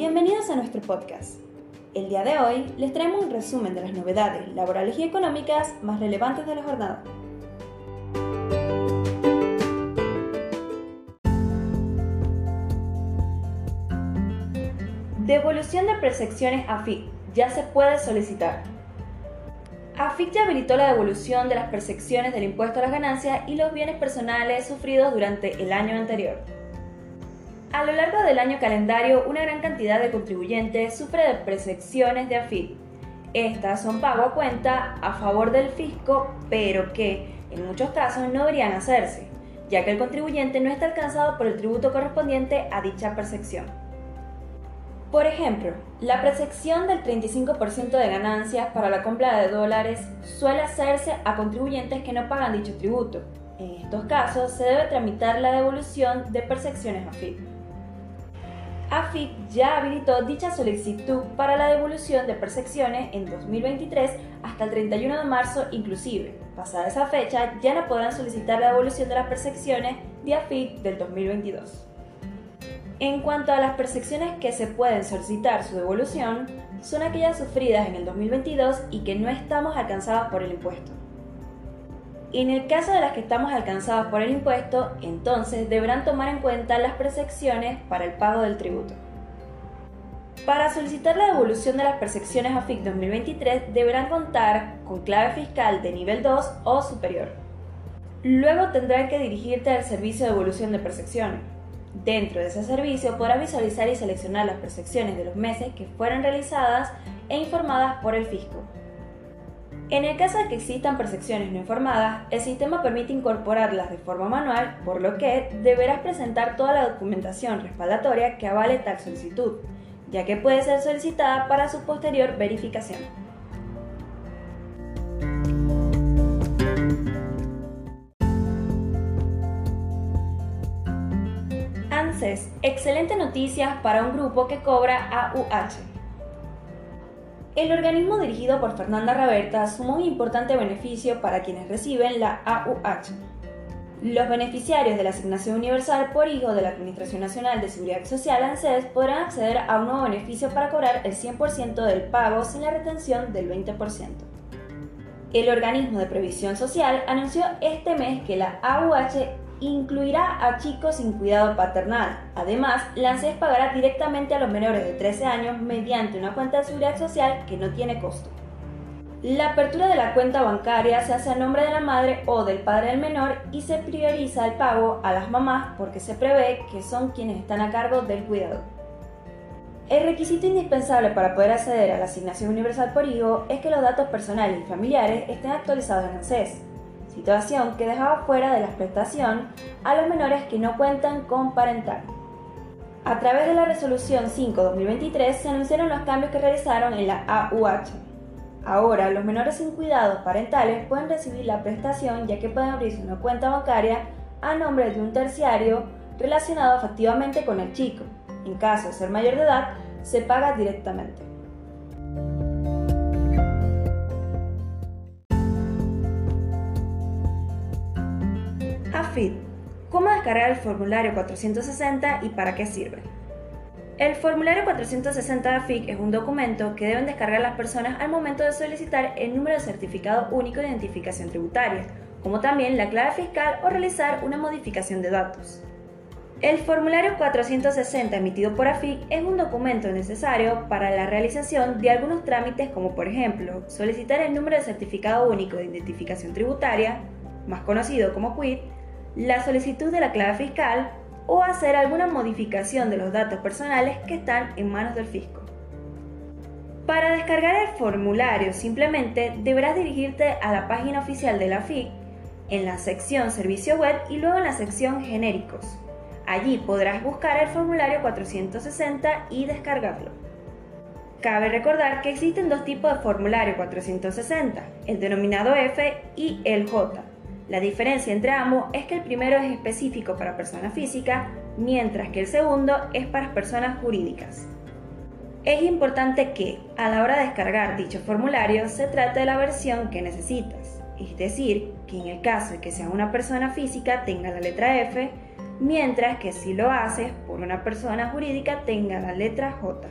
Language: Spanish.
Bienvenidos a nuestro podcast. El día de hoy les traemos un resumen de las novedades laborales y económicas más relevantes de la jornada. Devolución de percepciones AFIC. Ya se puede solicitar. AFIC ya habilitó la devolución de las percepciones del impuesto a las ganancias y los bienes personales sufridos durante el año anterior. A lo largo del año calendario, una gran cantidad de contribuyentes sufre de percepciones de AFIP. Estas son pago a cuenta a favor del fisco, pero que en muchos casos no deberían hacerse, ya que el contribuyente no está alcanzado por el tributo correspondiente a dicha percepción. Por ejemplo, la percepción del 35% de ganancias para la compra de dólares suele hacerse a contribuyentes que no pagan dicho tributo. En estos casos se debe tramitar la devolución de percepciones AFIP. AFIP ya habilitó dicha solicitud para la devolución de percepciones en 2023 hasta el 31 de marzo inclusive. Pasada esa fecha, ya no podrán solicitar la devolución de las percepciones de AFIP del 2022. En cuanto a las percepciones que se pueden solicitar su devolución, son aquellas sufridas en el 2022 y que no estamos alcanzadas por el impuesto. En el caso de las que estamos alcanzadas por el impuesto, entonces deberán tomar en cuenta las percepciones para el pago del tributo. Para solicitar la devolución de las percepciones AFIC 2023 deberán contar con clave fiscal de nivel 2 o superior. Luego tendrán que dirigirte al servicio de devolución de percepciones. Dentro de ese servicio podrás visualizar y seleccionar las percepciones de los meses que fueron realizadas e informadas por el fisco. En el caso de que existan percepciones no informadas, el sistema permite incorporarlas de forma manual, por lo que deberás presentar toda la documentación respaldatoria que avale tal solicitud, ya que puede ser solicitada para su posterior verificación. ANSES, excelente noticias para un grupo que cobra AUH. El organismo dirigido por Fernanda Raberta sumó un importante beneficio para quienes reciben la AUH. Los beneficiarios de la Asignación Universal por Hijo de la Administración Nacional de Seguridad Social ANSES podrán acceder a un nuevo beneficio para cobrar el 100% del pago sin la retención del 20%. El organismo de previsión social anunció este mes que la AUH incluirá a chicos sin cuidado paternal. Además, la ANSES pagará directamente a los menores de 13 años mediante una cuenta de seguridad social que no tiene costo. La apertura de la cuenta bancaria se hace a nombre de la madre o del padre del menor y se prioriza el pago a las mamás porque se prevé que son quienes están a cargo del cuidado. El requisito indispensable para poder acceder a la asignación universal por hijo es que los datos personales y familiares estén actualizados en ANSES situación que dejaba fuera de la prestación a los menores que no cuentan con parental. A través de la resolución 5-2023 se anunciaron los cambios que realizaron en la AUH. Ahora, los menores sin cuidados parentales pueden recibir la prestación ya que pueden abrirse una cuenta bancaria a nombre de un terciario relacionado efectivamente con el chico. En caso de ser mayor de edad, se paga directamente. AFID. ¿Cómo descargar el formulario 460 y para qué sirve? El formulario 460 de AFIC es un documento que deben descargar las personas al momento de solicitar el número de certificado único de identificación tributaria, como también la clave fiscal o realizar una modificación de datos. El formulario 460 emitido por AFIC es un documento necesario para la realización de algunos trámites como por ejemplo solicitar el número de certificado único de identificación tributaria, más conocido como QUID, la solicitud de la clave fiscal o hacer alguna modificación de los datos personales que están en manos del fisco. Para descargar el formulario simplemente deberás dirigirte a la página oficial de la FIC en la sección Servicio Web y luego en la sección Genéricos. Allí podrás buscar el formulario 460 y descargarlo. Cabe recordar que existen dos tipos de formulario 460, el denominado F y el J. La diferencia entre ambos es que el primero es específico para personas físicas, mientras que el segundo es para personas jurídicas. Es importante que, a la hora de descargar dicho formulario, se trate de la versión que necesitas, es decir, que en el caso de que sea una persona física tenga la letra F, mientras que si lo haces por una persona jurídica tenga la letra J.